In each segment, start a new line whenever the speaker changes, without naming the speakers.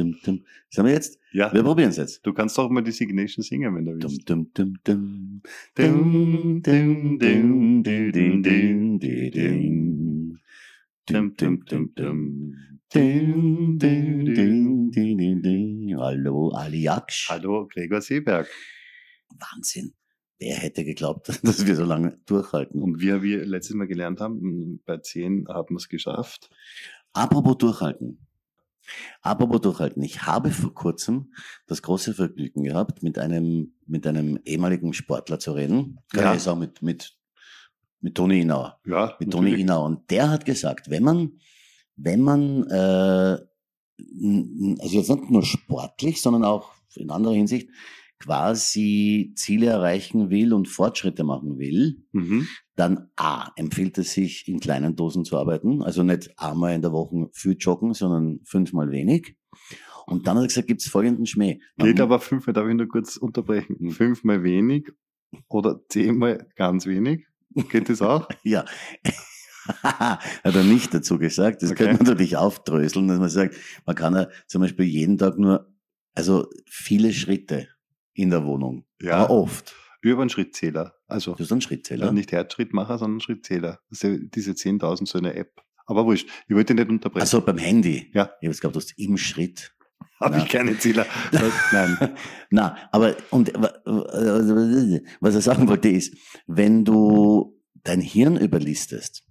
dum, dum. Sind wir jetzt?
Ja.
Wir probieren es jetzt.
Du kannst doch mal die Signation singen, wenn du willst.
dum, dum. Dum, dum, dum, dum, dum, dum, dum. Dum, dum, dum, dum. Dum, dum, dum, dum, dum, dum. Hallo, Ali Jaksch.
Hallo, Gregor Seeberg.
Wahnsinn. Wer hätte geglaubt, dass wir so lange durchhalten?
Und wie wir letztes Mal gelernt haben, bei 10 haben wir es geschafft.
Apropos durchhalten. Apropos durchhalten. Ich habe vor kurzem das große Vergnügen gehabt, mit einem, mit einem ehemaligen Sportler zu reden. Kann
Ja.
ich sagen, mit, mit, mit Toni Inauer.
Ja,
Mit Toni. Inauer. Und der hat gesagt, wenn man, wenn man, äh, also jetzt nicht nur sportlich, sondern auch in anderer Hinsicht, quasi Ziele erreichen will und Fortschritte machen will,
Mhm.
dann A, empfiehlt es sich, in kleinen Dosen zu arbeiten. Also nicht einmal in der Woche viel joggen, sondern fünfmal wenig. Und dann hat er gesagt, gibt es folgenden Schmäh.
Geht
mu-
aber fünfmal, darf ich nur kurz unterbrechen?
Hm.
Fünfmal wenig oder zehnmal ganz wenig? Geht das auch?
Ja. hat er nicht dazu gesagt. Das
Okay.
könnte man natürlich aufdröseln, dass man sagt, man kann ja zum Beispiel jeden Tag nur, also viele Schritte in der Wohnung.
Ja.
Aber oft.
Über einen Schrittzähler. Also
Du hast einen Schrittzähler.
ja, nicht Herzschrittmacher, sondern Schrittzähler. Das ist ja diese 10.000 so eine App. Aber wurscht, ich wollte nicht unterbrechen.
Also beim Handy.
Ja.
Ich habe es gehabt, du hast im Schritt.
Habe ich keine Zähler. Nein.
Na, aber und wa- was er sagen wollte ist, wenn du dein Hirn überlistest,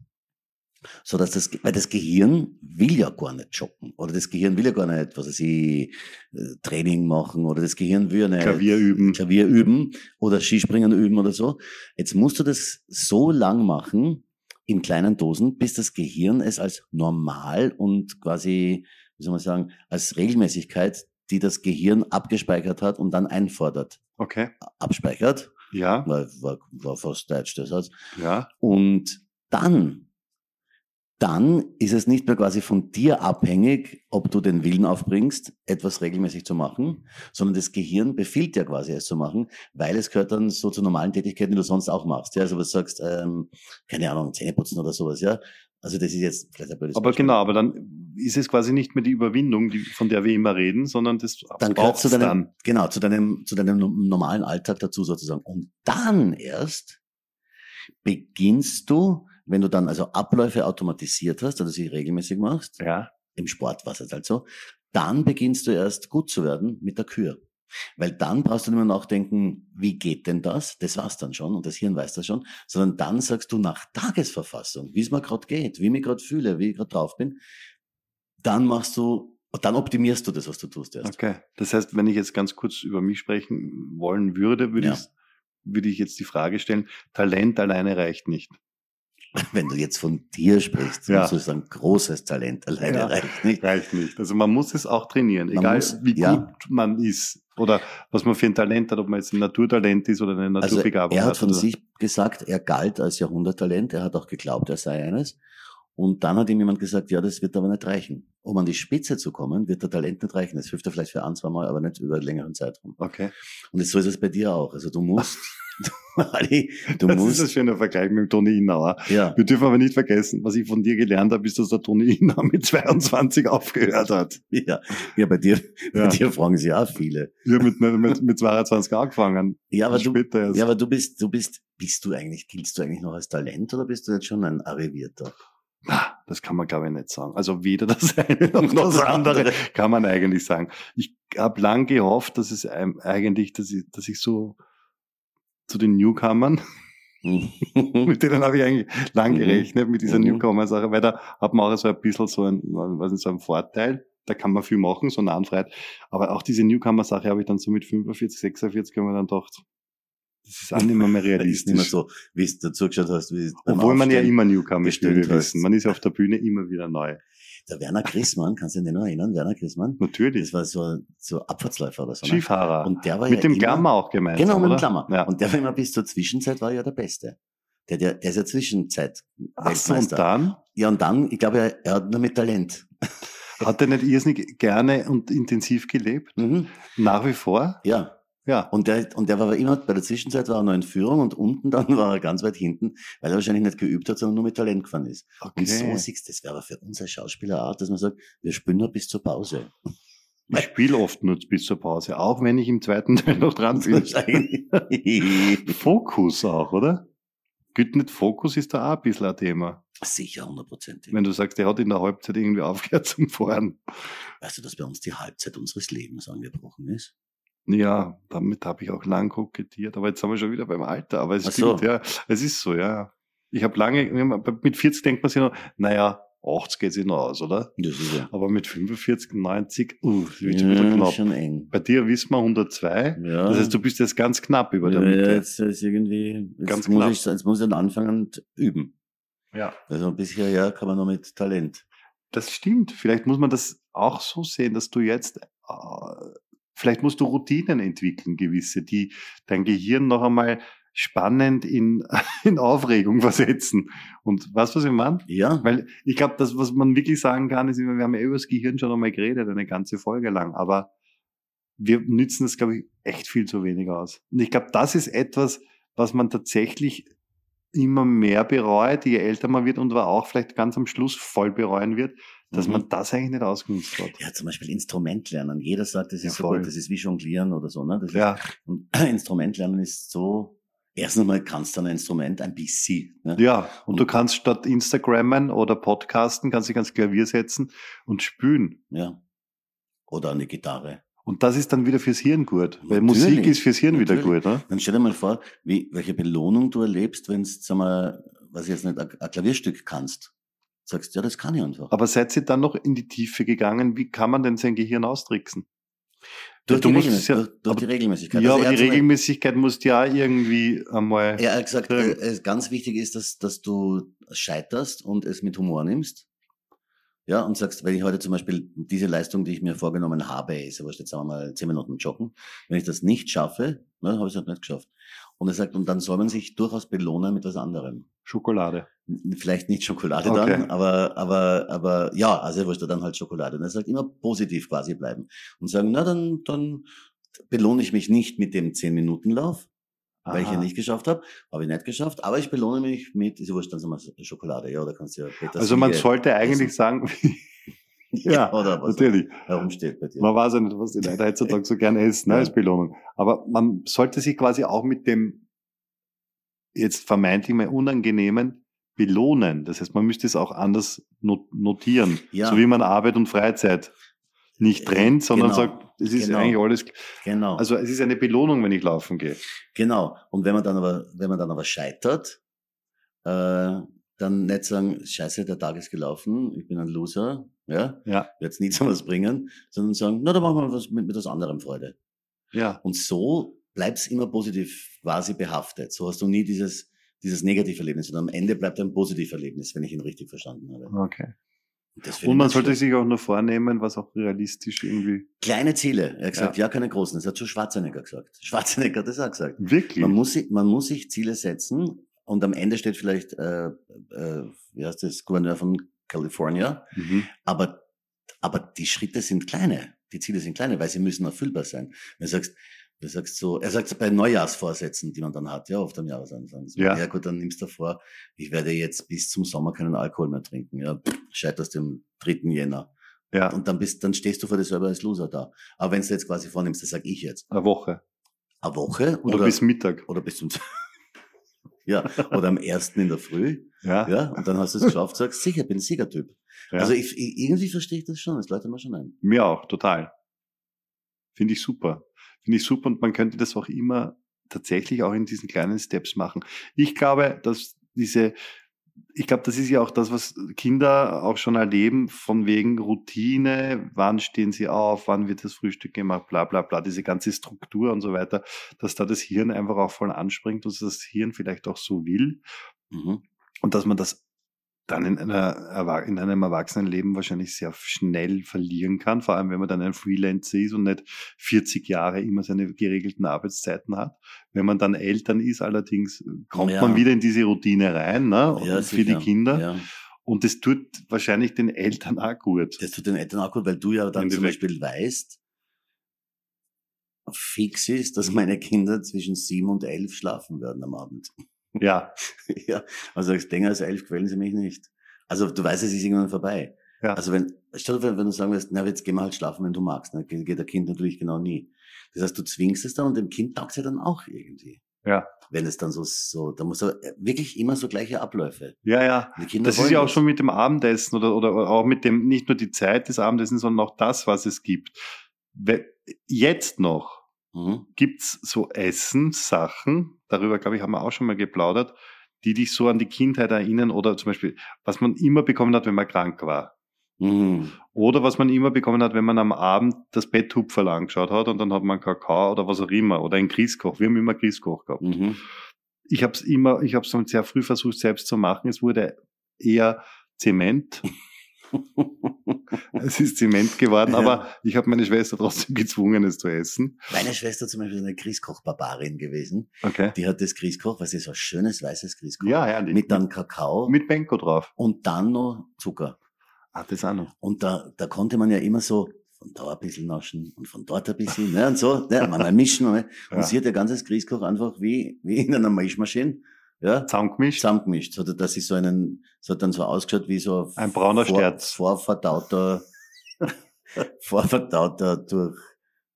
so dass das, weil das Gehirn will ja gar nicht joggen oder das Gehirn will ja gar nicht, was weiß ich, äh, Training machen oder das Gehirn will ja nicht
Klavier üben.
Klavier üben oder Skispringen üben oder so. Jetzt musst du das so lang machen in kleinen Dosen, bis das Gehirn es als normal und quasi, wie soll man sagen, als Regelmäßigkeit, die das Gehirn abgespeichert hat und dann einfordert.
Okay.
Abspeichert,
Ja,
war, war, war fast deutsch der Satz.
ja.
Und dann, dann ist es nicht mehr quasi von dir abhängig, ob du den Willen aufbringst, etwas regelmäßig zu machen, sondern das Gehirn befiehlt ja quasi es zu machen, weil es gehört dann so zu normalen Tätigkeiten, die du sonst auch machst. Ja, also was du sagst, ähm, keine Ahnung, Zähneputzen oder sowas, ja. Also das ist jetzt vielleicht ein blödes
Aber
Beispiel.
genau, aber dann ist es quasi nicht mehr die Überwindung, die, von der wir immer reden, sondern das
Dann gehört zu deinem,
dann.
genau, zu deinem, zu deinem no- normalen Alltag dazu sozusagen. Und dann erst beginnst du, wenn du dann also Abläufe automatisiert hast, also sie regelmäßig machst,
Ja.
im Sport war es halt so, dann beginnst du erst gut zu werden mit der Kür. Weil dann brauchst du nicht mehr nachdenken, wie geht denn das? Das war's dann schon und das Hirn weiß das schon, sondern dann sagst du nach Tagesverfassung, wie es mir gerade geht, wie ich mich gerade fühle, wie ich gerade drauf bin, dann machst du, dann optimierst du das, was du tust erst.
Okay. Das heißt, wenn ich jetzt ganz kurz über mich sprechen wollen würde, würde
Ja.
ich, würde ich jetzt die Frage stellen, Talent alleine reicht nicht.
Wenn du jetzt von dir sprichst,
Ja.
musst du sagen, großes Talent alleine
Ja.
reicht nicht.
Reicht nicht. Also man muss es auch trainieren,
Man
egal
muss-
wie
ja.
gut man ist oder was man für ein Talent hat, ob man jetzt ein Naturtalent ist oder eine
Also
Naturbegabung
er hat
hat.
von
oder-
sich gesagt, er galt als Jahrhunderttalent, er hat auch geglaubt, er sei eines. Und dann hat ihm jemand gesagt, ja, das wird aber nicht reichen. Um an die Spitze zu kommen, wird der Talent nicht reichen. Das hilft er vielleicht für ein, zwei Mal, aber nicht über einen längeren Zeitraum.
Okay.
Und so ist es bei dir auch. Also du musst, Ali, du
das ist ein
musst,
schöner Vergleich mit dem Toni Inauer.
ja,
Wir dürfen aber nicht vergessen, was ich von dir gelernt habe, ist, dass der Toni Inauer mit 22 aufgehört hat.
ja, ja, bei dir, bei
Ja.
dir fragen sie auch viele.
Habe mit, mit, mit 22 angefangen.
Ja, aber du,
erst.
ja, aber du bist, du bist, bist du eigentlich, giltst du eigentlich noch als Talent oder bist du jetzt schon ein Arrivierter?
Das kann man, glaube ich, nicht sagen. Also weder das eine noch das andere kann man eigentlich sagen. Ich habe lang gehofft, dass es einem eigentlich, dass ich, dass ich so zu den Newcomern, mit denen habe ich eigentlich lang
Mhm.
gerechnet, mit dieser
Mhm.
Newcomer-Sache, weil da hat man auch so ein bisschen so ein, was ist so ein Vorteil. Da kann man viel machen, so Nahenfreiheit. Aber auch diese Newcomer-Sache habe ich dann so mit 45, 46 haben wir dann gedacht, das ist auch nicht mehr, mehr
Das ist nicht mehr
realistisch.
so, wie es dazu geschaut hast, wie
Obwohl man ja immer Newcomer ist, wir wissen. Man ist ja auf der Bühne immer wieder neu.
Der Werner Chrismann, kannst du dich noch erinnern? Werner Chrismann?
Natürlich.
Das war so, so Abfahrtsläufer oder so. Ne?
Skifahrer.
Und der war
mit
ja
dem
immer,
Klammer auch gemeint.
Genau, mit dem? Klammer.
Ja.
Und der war immer bis zur Zwischenzeit war ja der Beste. Der, der, der ist ja Zwischenzeit
Ach so, und dann
Ja, und dann, ich glaube, er, er hat nur mit Talent.
hat er nicht irrsinnig gerne und intensiv gelebt.
Mhm.
Nach wie vor.
Ja.
Ja.
Und der, und der war aber immer, bei der Zwischenzeit war er noch in Führung und unten dann war er ganz weit hinten, weil er wahrscheinlich nicht geübt hat, sondern nur mit Talent gefahren ist.
Okay.
Und so siehst du, das wäre aber für uns als Schauspieler auch, dass man sagt, wir spielen nur bis zur Pause.
Ich spiele oft nur bis zur Pause, auch wenn ich im zweiten Teil noch dran bin. Fokus auch, oder? Gilt nicht Fokus ist da auch ein bisschen ein Thema.
Sicher, hundertprozentig.
Wenn du sagst, der hat in der Halbzeit irgendwie aufgehört zum Fahren.
Weißt du, dass bei uns die Halbzeit unseres Lebens angebrochen ist?
Ja, damit habe ich auch lang kokettiert, aber jetzt sind wir schon wieder beim Alter. Aber es
Ach
stimmt,
so.
ja. Es ist so, ja. Ich habe lange, mit 40 denkt man sich noch, naja, 80 geht sich noch aus, oder?
Das ist ja.
Aber mit 45, 90, uh, wird schon wieder
ja,
knapp.
schon eng.
Bei dir wissen wir 102.
Ja.
Das heißt, du bist jetzt ganz knapp über der
ja,
Mitte.
jetzt ist irgendwie, jetzt
Ganz
muss
knapp.
ich, jetzt muss ich anfangen und üben.
Ja.
Also bisher ja kann man nur mit Talent.
Das stimmt. Vielleicht muss man das auch so sehen, dass du jetzt, äh, vielleicht musst du Routinen entwickeln, gewisse, die dein Gehirn noch einmal spannend in, in Aufregung versetzen. Und weißt du, was ich meine?
Ja,
Weil ich glaube, das, was man wirklich sagen kann, ist, wir haben ja über das Gehirn schon einmal geredet, eine ganze Folge lang, aber wir nützen das, glaube ich, echt viel zu wenig aus. Und ich glaube, das ist etwas, was man tatsächlich immer mehr bereut, je älter man wird und war auch vielleicht ganz am Schluss voll bereuen wird, dass
Mhm.
man das eigentlich nicht ausgenutzt hat.
ja, zum Beispiel Instrument lernen. Jeder sagt, das ist
Ja,
so gut, das ist wie Jonglieren oder so. Ne? Das
Ja,
Ist, und Instrument lernen ist so, erstens mal kannst du ein Instrument ein bisschen. Ne?
ja. Und du kannst statt Instagrammen oder Podcasten, kannst dich ans Klavier setzen und spülen.
ja. Oder eine Gitarre.
Und das ist dann wieder fürs Hirn gut. Weil
Natürlich.
Musik ist fürs Hirn wieder
Natürlich.
gut, ne?
Dann stell dir mal vor, wie, welche Belohnung du erlebst, wenn du, sag mal, was ich jetzt nicht, ein Klavierstück kannst. Sagst, ja, das kann ich einfach.
Aber seid ihr dann noch in die Tiefe gegangen? Wie kann man denn sein Gehirn austricksen?
durch,
du
die,
musst
Regelmä
es ja-
durch, durch die
aber-
Regelmäßigkeit.
Ja,
Also
aber
er
die Regelmäßigkeit muss ja irgendwie einmal.
Er hat gesagt,
Ja.
äh, es ganz wichtig ist, dass, dass du scheiterst und es mit Humor nimmst. Ja, und sagst, wenn ich heute zum Beispiel diese Leistung, die ich mir vorgenommen habe, ist ja wurscht, jetzt sagen wir mal zehn Minuten joggen, wenn ich das nicht schaffe, ne, habe ich es halt nicht geschafft. Und er sagt, und dann soll man sich durchaus belohnen mit was anderem.
Schokolade.
Vielleicht nicht Schokolade
Okay.
dann, aber, aber, aber ja, also wurscht, dann halt Schokolade. Und er sagt, immer positiv quasi bleiben. Und sagen, na, dann, dann belohne ich mich nicht mit dem zehn Minuten Lauf, weil ich ja nicht geschafft habe, habe ich nicht geschafft, aber ich belohne mich mit, ist wurscht, dann sagen wir Schokolade, ja, oder kannst du ja Petersilie.
Also man sollte eigentlich
essen.
sagen,
ja, oder was
natürlich.
herumsteht bei dir.
Man weiß ja nicht, was die Leute heutzutage so gern essen, ne,
Ja.
als Belohnung. Aber man sollte sich quasi auch mit dem jetzt vermeintlich mal Unangenehmen belohnen. Das heißt, man müsste es auch anders not- notieren.
Ja.
So wie man Arbeit und Freizeit nicht
Äh,
trennt, sondern
genau.
sagt, es ist
Genau.
eigentlich alles,
Genau,
also es ist eine Belohnung, wenn ich laufen gehe.
genau. Und wenn man dann aber, wenn man dann aber scheitert, äh, dann nicht sagen, scheiße, der Tag ist gelaufen, ich bin ein Loser, ja,
Ja.
wird's nie zu was bringen, sondern sagen, na, dann machen wir was mit, mit was anderem Freude.
Ja.
Und so bleibt's immer positiv quasi behaftet. So hast du nie dieses, dieses Negativerlebnis, sondern am Ende bleibt ein Positiverlebnis, wenn ich ihn richtig verstanden habe.
Okay. Und man sollte
schlecht.
sich auch nur vornehmen, was auch realistisch irgendwie.
Kleine Ziele. Er hat gesagt, ja, keine großen. Das hat schon Schwarzenegger gesagt. Schwarzenegger hat das auch gesagt.
Wirklich?
Man muss, sich, man muss sich Ziele setzen und am Ende steht vielleicht, äh, äh, wie heißt das, Gouverneur von California,
Mhm.
aber, aber die Schritte sind kleine. Die Ziele sind kleine, weil sie müssen erfüllbar sein. Wenn du sagst, du sagst so, er sagt so bei Neujahrsvorsätzen, die man dann hat, ja, oft am Jahresanfang. So,
Ja.
ja. gut, dann nimmst du vor, ich werde jetzt bis zum Sommer keinen Alkohol mehr trinken. Ja, scheiterst im 3. Jänner.
Ja,
Und dann bist, dann stehst du vor dir selber als Loser da. Aber wenn du jetzt quasi vornimmst, das sag ich jetzt,
eine Woche.
eine Woche
Oder,
oder,
bis Mittag.
oder bis zum, ja, oder am ersten in der Früh,
Ja.
ja, und dann hast du es geschafft, sagst, sicher, bin ein Siegertyp.
Ja.
Also ich, ich, irgendwie verstehe ich das schon, das läutet mir schon ein.
Mir auch, total. Finde ich super. Finde ich super und man könnte das auch immer tatsächlich auch in diesen kleinen Steps machen. Ich glaube, dass diese, ich glaube, das ist ja auch das, was Kinder auch schon erleben, von wegen Routine, wann stehen sie auf, wann wird das Frühstück gemacht, bla bla bla, diese ganze Struktur und so weiter, dass da das Hirn einfach auch voll anspringt und dass das Hirn vielleicht auch so will
Mhm.
und dass man das dann in, einer, in einem Erwachsenenleben wahrscheinlich sehr schnell verlieren kann, vor allem wenn man dann ein Freelancer ist und nicht 40 Jahre immer seine geregelten Arbeitszeiten hat. Wenn man dann Eltern ist, allerdings kommt
Ja.
man wieder in diese Routine rein, ne?
Ja,
für die
sicher.
Kinder.
Ja.
Und das tut wahrscheinlich den Eltern auch gut.
Das tut den Eltern auch gut, weil du ja dann zum. Beispiel weißt, fix ist, dass meine Kinder zwischen sieben und elf schlafen werden am Abend.
Ja,
ja, also sagst, länger als elf quälen sie mich nicht. Also du weißt, es ist irgendwann vorbei.
Ja.
Also wenn, statt wenn, wenn du sagen wirst, na, jetzt gehen wir halt schlafen, wenn du magst, dann geht der Kind natürlich genau nie. Das heißt, du zwingst es dann und dem Kind taugt es ja dann auch irgendwie.
Ja.
Wenn es dann so, so, da muss er wirklich immer so gleiche Abläufe.
Ja, ja. Das ist ja auch schon mit dem Abendessen oder, oder auch mit dem, nicht nur die Zeit des Abendessens, sondern auch das, was es gibt. Jetzt noch
Mhm.
gibt's so Essenssachen, darüber glaube ich haben wir auch schon mal geplaudert, die dich so an die Kindheit erinnern oder zum Beispiel, was man immer bekommen hat, wenn man krank war.
Mhm.
Oder was man immer bekommen hat, wenn man am Abend das Betthupferl angeschaut hat und dann hat man Kakao oder was auch immer oder ein Grießkoch. Wir haben immer Grießkoch gehabt.
Mhm.
Ich habe es immer, ich habe es sehr früh versucht selbst zu machen. Es wurde eher Zement. es ist Zement geworden,
Ja.
aber ich habe meine Schwester trotzdem gezwungen, es zu essen.
Meine Schwester zum Beispiel ist eine Grießkoch-Barbarin gewesen.
Okay.
Die hat das Grießkoch, was ist so ein schönes weißes Grießkoch.
Ja, herrlich.
Mit dann Kakao
mit Benko drauf.
und dann noch Zucker.
Ah, das auch noch.
Und da, da konnte man ja immer so von da ein bisschen naschen und von dort ein bisschen, ne, und so, ne, man mal mischen. Ne. Und
Ja.
sie hat ihr ganzes Grießkoch einfach wie, wie in einer Mischmaschine, ja,
Zusammengemischt.
zusammengemischt. So, dass sie so einen, so hat dann so ausgeschaut wie so
Ein brauner
vor,
Sterz.
vorverdauter, vorverdauter durch,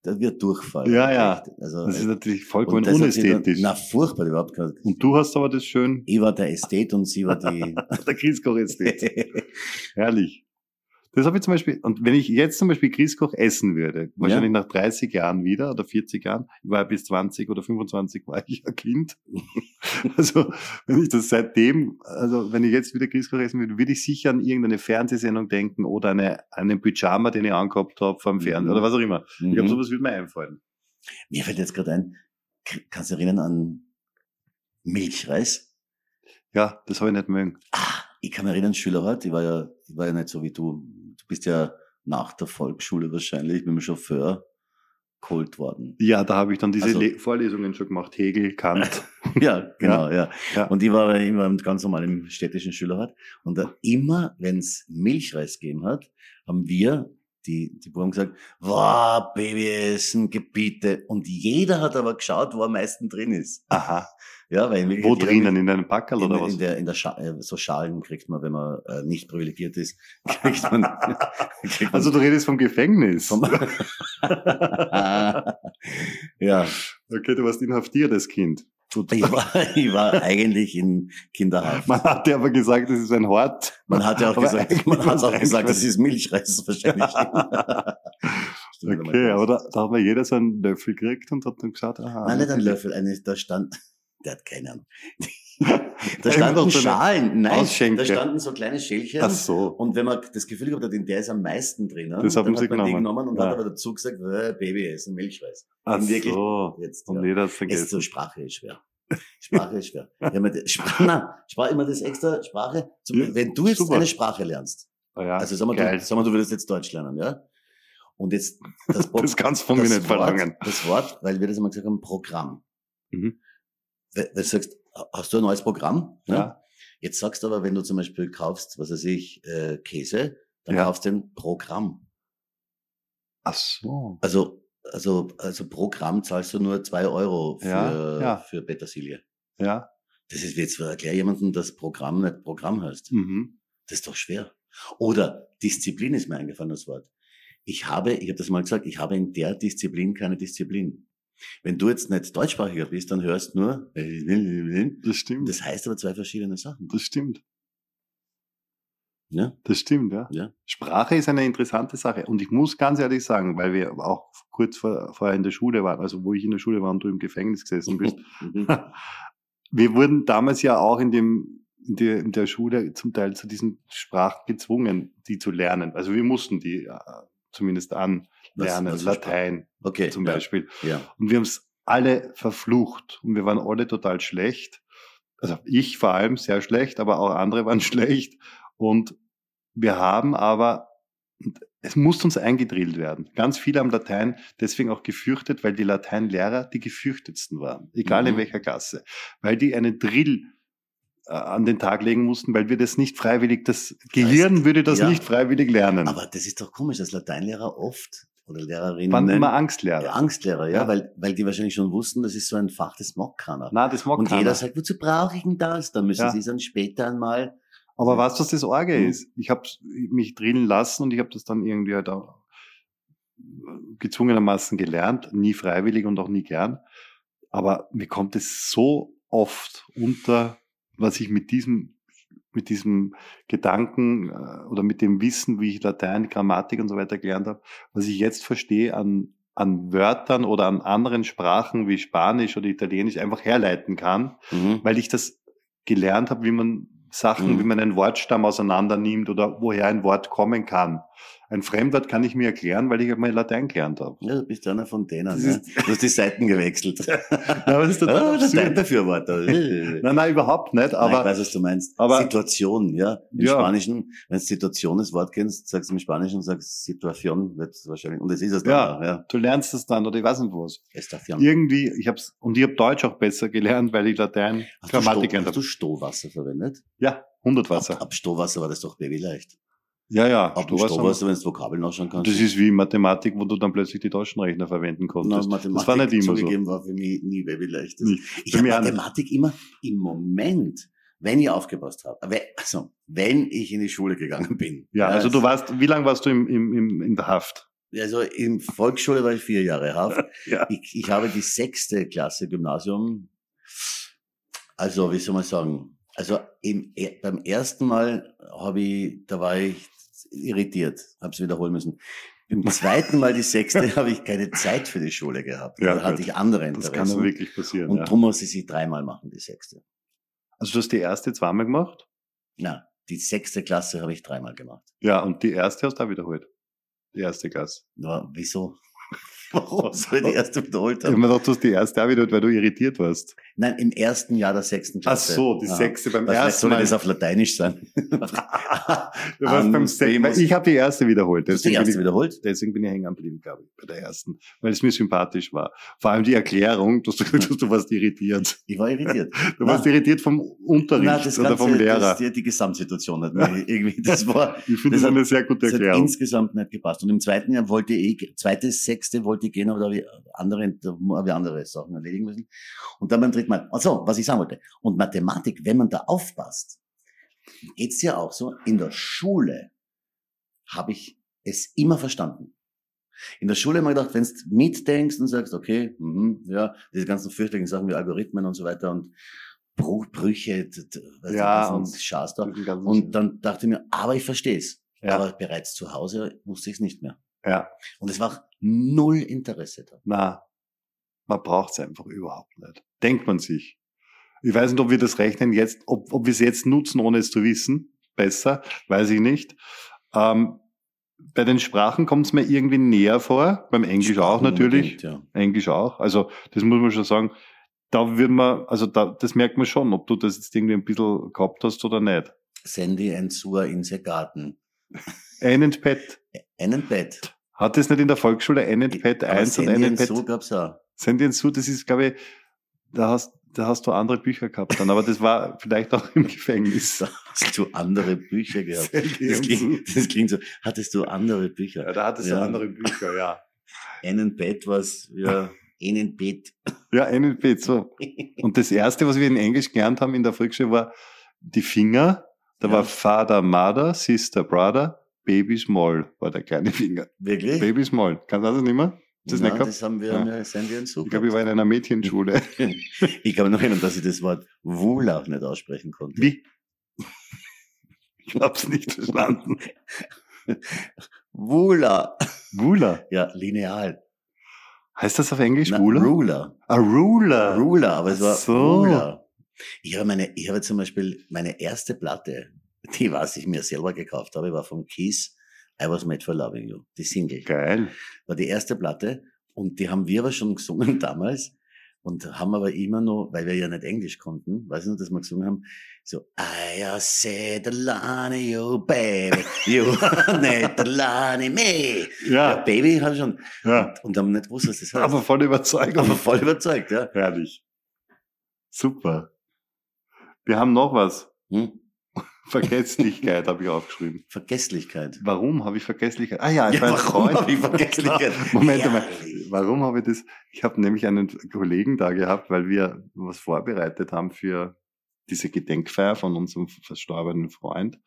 der wird Durchfall.
Ja, ja.
Also,
Das ist natürlich vollkommen
das dann-
unästhetisch.
Na, furchtbar, überhaupt kein,
Und du hast aber das schön,
ich war der Ästhet und sie war die,
der Grießkoch ist jetzt. Herrlich. Das habe ich zum Beispiel, und wenn ich jetzt zum Beispiel Grießkoch essen würde, wahrscheinlich nach 30 Jahren wieder oder 40 Jahren, ich war ja bis 20 oder 25 war ich ein Kind. Also, wenn ich das seitdem, also wenn ich jetzt wieder Grießkoch essen würde, würde ich sicher an irgendeine Fernsehsendung denken oder eine, einen Pyjama, den ich angehabt habe vom Fernsehen oder was auch immer. Ich glaube,
Mhm.
sowas würde mir einfallen.
Mir fällt jetzt gerade ein, kannst du erinnern an Milchreis?
Ja, das habe ich nicht mögen.
Ah, ich kann mich erinnern, Schülerrat, ich war ja, ich war ja nicht so wie du. Du bist ja nach der Volksschule wahrscheinlich mit dem Chauffeur geholt worden.
Ja, da habe ich dann diese
Also-
Le Vorlesungen schon gemacht. Hegel, Kant.
Ja, genau, ja.
Ja.
Und ich war immer ganz normal im städtischen Schülerrat. Und da immer, wenn es Milchreis gegeben hat, haben wir, die, die Buben gesagt, wow, Baby essen, Gebiete. Und jeder hat aber geschaut, wo am meisten drin ist.
Aha.
Ja, weil in
Wo drinnen? In einem Packerl
In,
oder was?
in der, in der Scha äh, so Schalen kriegt man, wenn man äh, nicht privilegiert ist, kriegt man, kriegt man
Also du redest vom Gefängnis.
vom, ja,
Okay, du warst inhaftiert als Kind.
Ich war, ich war eigentlich in Kinderhaft.
Man hat dir aber gesagt, das ist ein Hort.
Man hat ja auch
Aber
gesagt, man hat auch gesagt, das ist Milchreis wahrscheinlich.
Okay, aber da, da hat mal jeder so einen Löffel gekriegt und hat dann gesagt, aha.
Nein, nicht ein Löffel, eine, da stand, der hat keine Ahnung. Da standen
eine
Schalen, nein, da standen so kleine Schälchen.
Ach so.
Und wenn man das Gefühl gehabt hat, in der ist am meisten drin, ne?
Das haben
dann
sie
hat man die
genommen.
genommen und
Ja.
hat aber dazu gesagt, äh, Baby, es ist ein Milchreis.
Ach
wirklich-
so.
Jetzt,
Und
ja.
jeder hat
Es ist
vergessen.
so, Sprache ist schwer. Sprache ist schwer. Das, Sprache, nein, Sprache, immer das extra Sprache. Zum,
Ja,
wenn du jetzt
super.
eine Sprache lernst,
Ah ja,
also sag mal,
geil.
du, sag mal, du würdest jetzt Deutsch lernen, ja? Und jetzt das, Pro-
Das kannst du von mir nicht verlangen.
Das Wort, weil wir das immer gesagt haben, Programm.
Mhm.
Wenn du sagst, hast du ein neues Programm?
Ja.
Jetzt sagst du aber, wenn du zum Beispiel kaufst, was weiß ich, äh, Käse, dann
Ja.
kaufst du ein Programm.
Ach so.
Also, also, also pro Gramm zahlst du nur zwei Euro für,
Ja, ja.
für Petersilie.
Ja.
Das ist jetzt erklär jemandem, dass Programm nicht Programm heißt.
Mhm.
Das ist doch schwer. Oder Disziplin ist mir eingefallen, das Wort. Ich habe, ich habe das mal gesagt, ich habe in der Disziplin keine Disziplin. Wenn du jetzt nicht Deutschsprachiger bist, dann hörst nur,
Das stimmt.
das heißt aber zwei verschiedene Sachen.
Das stimmt.
Ja?
Das stimmt, ja.
Ja.
Sprache ist eine interessante Sache. Und ich muss ganz ehrlich sagen, weil wir auch kurz vor, vorher in der Schule waren, also wo ich in der Schule war und du im Gefängnis gesessen bist,
Mhm.
wir wurden damals ja auch in dem, in der, in der Schule zum Teil zu diesen Sprachen gezwungen, die zu lernen. Also wir mussten die äh, zumindest anlernen.
Was- was für
Latein
Okay.
zum
ja.
Beispiel.
Ja.
Und wir haben es alle verflucht und wir waren alle total schlecht. Also ich vor allem sehr schlecht, aber auch andere waren schlecht. Und wir haben aber, es muss uns eingedrillt werden. Ganz viele haben Latein deswegen auch gefürchtet, weil die Lateinlehrer die gefürchtetsten waren, egal in
Mhm.
welcher Klasse, weil die einen Drill äh, an den Tag legen mussten, weil wir das nicht freiwillig, das Gehirn würde das
ja.
nicht freiwillig lernen.
Aber das ist doch komisch, dass Lateinlehrer oft oder Lehrerinnen
waren immer Angstlehrer.
ja, Angstlehrer, ja,
Ja.
Weil, weil die wahrscheinlich schon wussten, das ist so ein Fach, das mag keiner.
Na, das mag
Und
keiner.
jeder sagt, wozu brauche ich denn das? Dann müssen
Ja.
sie es dann später einmal
Aber weißt du, was das Orge
Mhm.
ist? Ich habe mich drillen lassen und ich habe das dann irgendwie halt auch gezwungenermaßen gelernt, nie freiwillig und auch nie gern. Aber mir kommt es so oft unter, was ich mit diesem, mit diesem Gedanken äh, oder mit dem Wissen, wie ich Latein, Grammatik und so weiter gelernt habe, was ich jetzt verstehe an, an Wörtern oder an anderen Sprachen wie Spanisch oder Italienisch einfach herleiten kann,
Mhm.
weil ich das gelernt habe, wie man Sachen,
Mhm.
wie man einen Wortstamm auseinander nimmt oder woher ein Wort kommen kann. Ein Fremdwort kann ich mir erklären, weil ich einmal Latein gelernt habe.
Ja, du bist einer von denen.
Das
Ne?
ist-
Du hast die Seiten gewechselt.
Aber das ist total
Ah,
absurd.
Lateinbefürworter. Nein,
Nein, nein, überhaupt nicht.
ich
Aber
weiß, was du meinst.
aber-
Situation, ja. Im
Ja.
Spanischen, wenn du Situation das Wort kennst, sagst du im Spanischen, sagst Situation, wird es wahrscheinlich, und das ist es dann
Ja.
auch, ja.
du lernst es dann oder ich weiß nicht was.
Estación.
Irgendwie, ich hab's, und ich habe Deutsch auch besser gelernt, weil ich Latein
Hast du, Sto
Grammatik gelernt
hast du
habe.
Stohwasser verwendet?
Ja, 100 Wasser.
Ab, ab Stohwasser war das doch babyleicht.
Ja, ja.
Ab dem
Stohwasser.
Stohwasser, wenn du Vokabeln nachschauen kannst.
Das ist wie Mathematik, wo du dann plötzlich die Taschenrechner verwenden
Na,
konntest.
Mathematik
das war nicht immer so.
war für mich nie babyleicht. Das-
Nicht.
Ich habe
nicht.
Mathematik immer im Moment, wenn ich aufgepasst habe, also wenn ich in die Schule gegangen bin.
Ja, also du
es-
warst, wie lange warst du im, im, im, in der Haft?
Also in Volksschule war ich vier Jahre Haft.
Ja.
Ich, ich habe die sechste Klasse Gymnasium. Also wie soll man sagen? Also im, e- beim ersten Mal habe ich, da war ich irritiert, habe es wiederholen müssen. Beim zweiten Mal die sechste habe ich keine Zeit für die Schule gehabt.
Ja,
da hatte ich andere
Das
Interessen.
kann dann wirklich passieren.
Und
ja.
drum muss ich sie dreimal machen, die sechste.
Also du hast die erste zweimal gemacht?
Na, die sechste Klasse habe ich dreimal gemacht.
Ja, und die erste hast du auch wiederholt. Die erste Klasse.
Na, wieso? Warum soll ich die erste wiederholt
Ich habe
haben?
mir gedacht, du hast die erste auch wiederholt, weil du irritiert warst.
Nein, im ersten Jahr der sechsten
Ach
Klasse.
so, die
Aha.
sechste beim
Was,
ersten
soll
Mal.
das auf Lateinisch sein?
Du warst beim sechsten. Ich habe die erste wiederholt.
Hast die
Deswegen bin,
erste
ich,
wiederholt?
deswegen bin ich hängen geblieben, glaube ich, bei der ersten. Weil es mir sympathisch war. Vor allem die Erklärung, dass du hast, du warst irritiert.
Ich war irritiert.
Du warst irritiert vom Unterricht
Nein,
oder
Ganze,
vom Lehrer.
Das, die, die Gesamtsituation hat mir irgendwie, das war,
ich finde
das
das
hat-
eine sehr gute
das hat
Erklärung.
insgesamt nicht gepasst. Und im zweiten Jahr wollte ich, zweites, sechste wollte ich gehen, habe ich andere, ich andere Sachen erledigen müssen. Und dann beim dritten Mal, also, was ich sagen wollte. Und Mathematik, wenn man da aufpasst, geht's ja auch so, in der Schule habe ich es immer verstanden. In der Schule habe ich mir gedacht, wenn du mitdenkst und sagst, okay, mhm, ja, diese ganzen fürchterlichen Sachen wie Algorithmen und so weiter und Brüche,
Ja, und-
Schaß da.
Den ganzen-
Und dann dachte ich mir, aber ich verstehe es.
Ja.
Aber bereits zu Hause wusste ich es nicht mehr.
Ja,
Und es war null Interesse da.
na, man braucht es einfach überhaupt nicht. Denkt man sich. Ich weiß nicht, ob wir das rechnen jetzt, ob, ob wir es jetzt nutzen, ohne es zu wissen. Besser, weiß ich nicht. Ähm, bei den Sprachen kommt es mir irgendwie näher vor, beim Englisch auch natürlich.
Ja.
Englisch auch. Also das muss man schon sagen. Da wird man, also da, das merkt man schon, ob du das jetzt irgendwie ein bisschen gehabt hast oder nicht.
Sandy and Sua in the Garden.
Ein and Pet.
Einen Bett.
Hat es nicht in der Volksschule ein and Pet
Aber
1 und Pet?
Sue gab's auch.
Sandy and Sue, das ist, glaube ich, da hast, da hast du andere Bücher gehabt dann, aber das war vielleicht auch im Gefängnis.
Da hast du andere Bücher gehabt. Das klingt, das klingt so. Hattest du andere Bücher?
Ja, da hattest
Ja.
du andere Bücher, ja.
Einen Bett was, ja, einen Bett.
Ja, ein and Pet, so. Und das erste, was wir in Englisch gelernt haben in der Volksschule, war die Finger. Da
Ja.
war Father, Mother, Sister, Brother, Baby Small war der kleine Finger.
Wirklich?
Baby Small. Kannst du das nicht mehr? Das
Nein, das haben wir
Ja.
ja. Sandy and Sue
Ich glaube, ich war in einer Mädchenschule.
Ich kann mich noch erinnern, dass ich das Wort Wulach nicht aussprechen konnte.
Wie? Ich hab's nicht verstanden.
Wula.
Wula.
Ja, lineal.
Heißt das auf Englisch
Na,
Wula?
Ruler.
A ruler.
Ruler, aber es war
so.
Ruler. Ich habe meine, ich habe zum Beispiel meine erste Platte, die was ich mir selber gekauft habe, war von Kiss, I Was Made for Loving You. Die Single.
Geil.
War die erste Platte und die haben wir aber schon gesungen damals und haben aber immer noch, weil wir ja nicht Englisch konnten, weiß ich noch, dass wir gesungen haben, so, I said Lani, you baby, you need the Lani me. Ja,
Ja,
Baby habe ich schon.
ja.
Und haben nicht gewusst, was das heißt.
Aber voll überzeugt.
aber voll überzeugt, ja.
Herrlich. Super. Wir haben noch was.
Hm?
Vergesslichkeit habe ich aufgeschrieben.
Vergesslichkeit.
Warum habe ich Vergesslichkeit? Ah ja,
Ja,
ich war ein
warum habe ich Vergesslichkeit?
Moment.
Herrlich.
Warum habe ich das? Ich habe nämlich einen Kollegen da gehabt, weil wir was vorbereitet haben für diese Gedenkfeier von unserem verstorbenen Freund.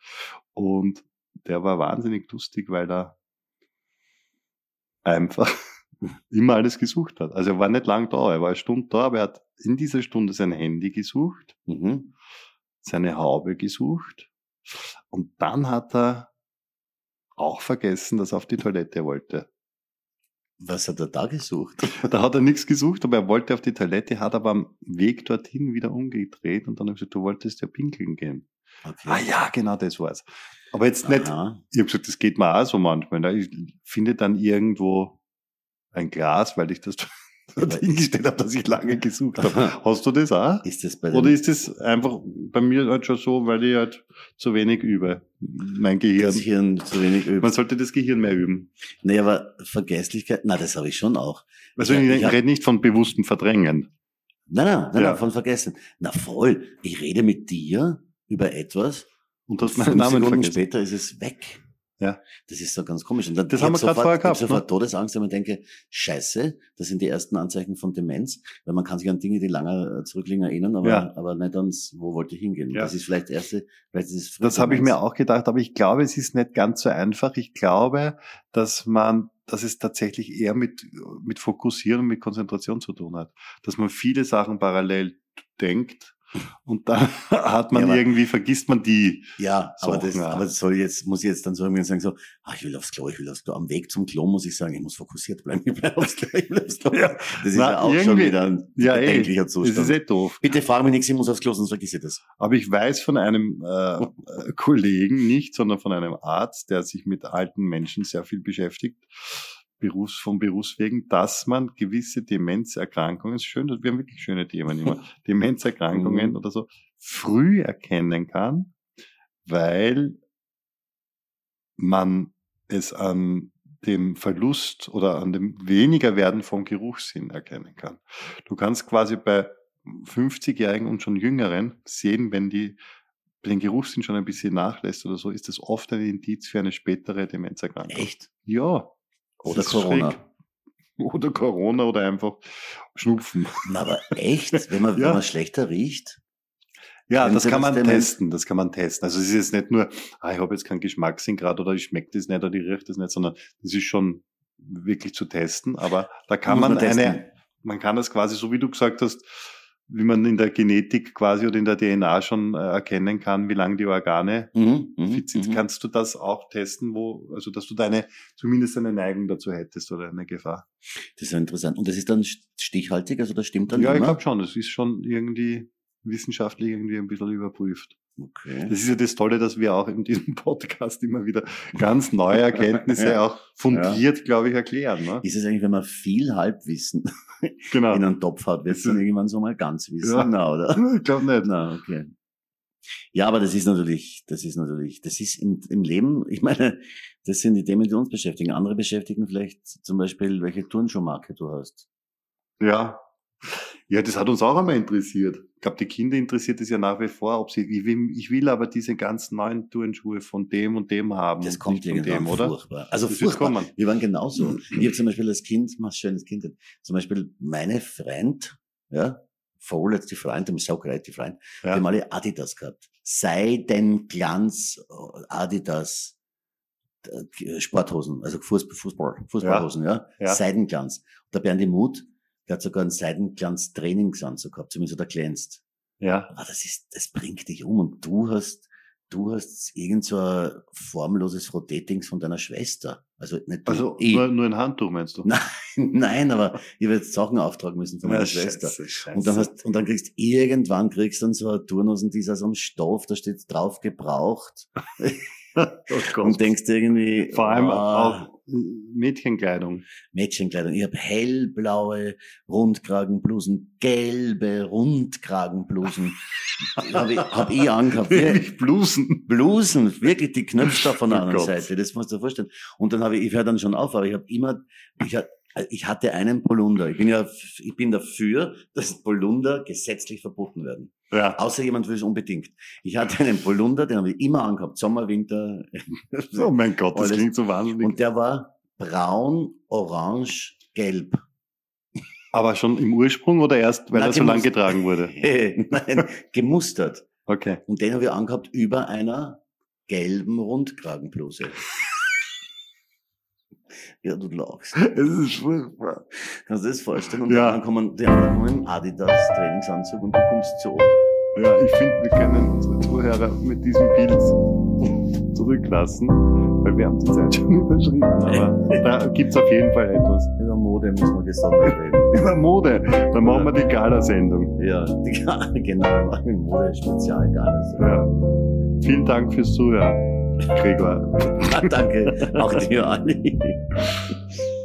Und der war wahnsinnig lustig, weil er einfach immer alles gesucht hat. Also er war nicht lang da, er war eine Stunde da, aber er hat in dieser Stunde sein Handy gesucht,
Mhm.
Seine Haube gesucht und dann hat er auch vergessen, dass er auf die Toilette wollte.
Was hat er da gesucht?
Da hat er nichts gesucht, aber er wollte auf die Toilette, hat aber am Weg dorthin wieder umgedreht und dann habe ich gesagt, du wolltest ja pinkeln gehen.
Okay.
Ah ja, genau das war's. Aber jetzt nicht,
Aha.
ich habe gesagt, das geht mir auch so manchmal. Ne? Ich finde dann irgendwo ein Glas, weil ich das hingestellt habe, dass ich lange gesucht habe. Hast du das auch?
Ist das bei
Oder ist das einfach bei mir halt schon so, weil ich halt zu wenig übe? Mein Gehirn.
das Hirn zu wenig übt?
Man sollte das Gehirn mehr üben.
Nee, aber Vergesslichkeit, na, das habe ich schon auch.
Also ich,
ich hab-
rede nicht von bewusstem Verdrängen.
Nein, nein, nein,
Ja.
nein, von vergessen. Na voll. Ich rede mit dir über etwas.
Und hast
Fünf
meinen Namen
Sekunden
vergessen.
später ist es weg.
Ja.
Das ist so ganz komisch. Und dann,
Das
ich
haben
hab
wir
sofort-
vorher
ich hab
gehabt, ne?
sofort Todesangst, wenn man denke, scheiße, das sind die ersten Anzeichen von Demenz, weil man kann sich an Dinge, die lange zurückliegen, erinnern, aber,
Ja.
aber nicht ans, wo wollte ich hingehen.
Ja.
Das ist vielleicht das erste, vielleicht ist es
Das habe ich mir auch gedacht, aber ich glaube, es ist nicht ganz so einfach. Ich glaube, dass man, dass es tatsächlich eher mit, mit Fokussieren mit Konzentration zu tun hat. Dass man viele Sachen parallel denkt und dann hat man
Ja, aber-
irgendwie, vergisst man die.
Ja, aber
Sachen,
das,
ja.
aber das soll jetzt, muss ich jetzt dann so irgendwie sagen, so, ah, ich will aufs Klo, ich will aufs Klo. Am Weg zum Klo muss ich sagen, ich muss fokussiert bleiben, ich bleib aufs Klo, ich will aufs Klo.
Ja.
Das ist
Na,
ja auch schon wieder ein
Ja,
bedenklicher
Das
Zustand.
ist eh doof.
Bitte frag mich nichts, ich muss aufs Klo, sonst vergiss ich das.
Aber ich weiß von einem äh, äh, Kollegen nicht, sondern von einem Arzt, der sich mit alten Menschen sehr viel beschäftigt, Berufs, vom Berufswegen, dass man gewisse Demenzerkrankungen, ist schön, wir haben wirklich schöne Themen immer, Demenzerkrankungen
Mhm.
oder so, früh erkennen kann, weil man es an dem Verlust oder an dem Wenigerwerden vom Geruchssinn erkennen kann. Du kannst quasi bei 50-Jährigen und schon Jüngeren sehen, wenn die den Geruchssinn schon ein bisschen nachlässt oder so, ist das oft ein Indiz für eine spätere Demenzerkrankung.
Echt?
Ja.
Oder
Das ist
Corona.
schräg. Oder Corona oder einfach Schnupfen.
Na, aber echt? Wenn man,
Ja.
wenn man schlechter riecht?
Ja, das kann
das
man
Demenz?
testen, das kann man testen. Also es ist jetzt nicht nur, ah, ich habe jetzt keinen Geschmackssinn gerade oder ich schmecke das nicht oder ich rieche das nicht, sondern das ist schon wirklich zu testen. Aber da kann man,
man
eine, man kann das quasi, so wie du gesagt hast, wie man in der Genetik quasi oder in der DNA schon äh, erkennen kann, wie lange die Organe
Mhm, mhm,
fit sind.
mhm.
Kannst du das auch testen, wo, also dass du deine, zumindest eine Neigung dazu hättest oder eine Gefahr?
Das ist ja interessant. Und das ist dann stichhaltig, also das stimmt dann
ja, ich
immer?
glaube schon, das ist schon irgendwie wissenschaftlich irgendwie ein bisschen überprüft.
Okay.
Das ist ja das Tolle, dass wir auch in diesem Podcast immer wieder ganz neue Erkenntnisse
Ja.
auch fundiert, glaube ich, erklären. Ne?
Ist es eigentlich, wenn man viel Halbwissen
Genau.
in einen Topf hat, wird es dann irgendwann so mal ganz wissen?
Ja.
Na, oder?
Ich glaube nicht.
Na, okay. Ja, aber das ist natürlich, das ist natürlich, das ist im, im Leben, ich meine, das sind die Themen, die uns beschäftigen. Andere beschäftigen vielleicht zum Beispiel, welche Turnschuhmarke du hast.
Ja. Ja, das hat uns auch einmal interessiert. Ich glaube, die Kinder interessiert es ja nach wie vor, ob sie, ich will, ich will aber diese ganz neuen Turnschuhe von dem und dem haben.
Das kommt
von
irgendwann
dem, oder?
furchtbar. Also
Das
furchtbar. Wir waren genauso. Ich habe zum Beispiel als Kind, was schönes Kind, zum Beispiel meine Freund, ja, vorletzte Freund, dem so great, die Freund, die
Ja.
haben alle Adidas gehabt. Seidenglanz, äh, Adidas, äh, Sporthosen, also Fuß, Fußball, Fußballhosen, ja.
Ja.
Seidenglanz. Und der Berndi Muth, der hat sogar einen Seidenglanz-Trainingsanzug gehabt, zumindest hat er glänzt.
Ja.
Aber das ist, das bringt dich um und du hast, du hast irgend so ein formloses Frottee-Dings von deiner Schwester. Also nicht du,
Also
ich.
nur, nur ein Handtuch, meinst du?
Nein, nein, aber ich habe jetzt Sachen auftragen müssen von meiner
Ja,
Schwester.
Scheiße, Scheiße.
Und dann hast, und dann kriegst irgendwann kriegst du dann so eine Turnhosen, die ist aus so einem Stoff, da steht drauf gebraucht
oh
und denkst irgendwie,
Vor allem
ah,
auch Mädchenkleidung.
Mädchenkleidung. Ich habe hellblaue Rundkragenblusen, gelbe Rundkragenblusen. habe ich, hab ich angehabt.
Wirklich Blusen.
Blusen, wirklich die Knöpfe von der
Oh
anderen
Gott.
Seite, das musst du dir vorstellen. Und dann habe ich, ich höre dann schon auf, aber ich habe immer, ich, hab- ich hatte einen Polunder. Ich bin ja, ich bin dafür, dass Polunder gesetzlich verboten werden.
Ja.
Außer jemand will es unbedingt. Ich hatte einen Polunder, den habe ich immer angehabt, Sommer, Winter.
Oh mein Gott, das
Alles.
klingt so wahnsinnig.
Und der war braun, orange, gelb.
Aber schon im Ursprung oder erst, weil
Na,
er so lang getragen wurde?
Nein, gemustert.
Okay.
Und den habe ich angehabt über einer gelben Rundkragenbluse. Ja, du lachst.
Es ist furchtbar.
Kannst du dir das vorstellen? Und
Ja.
anderen kommen, die anderen kommen im Adidas Trainingsanzug und du kommst so.
Ja, ich finde, wir können unsere Zuhörer mit diesem Bild zurücklassen, weil wir haben die Zeit schon überschritten. Aber da gibt's auf jeden Fall etwas.
Über Mode müssen wir gesondert reden.
Über Mode. Dann machen wir die Gala-Sendung.
Ja, die, genau, wir machen Mode Spezial gar nicht.
Ja. Vielen Dank fürs Zuhören, Gregor.
Danke, auch dir, Ali.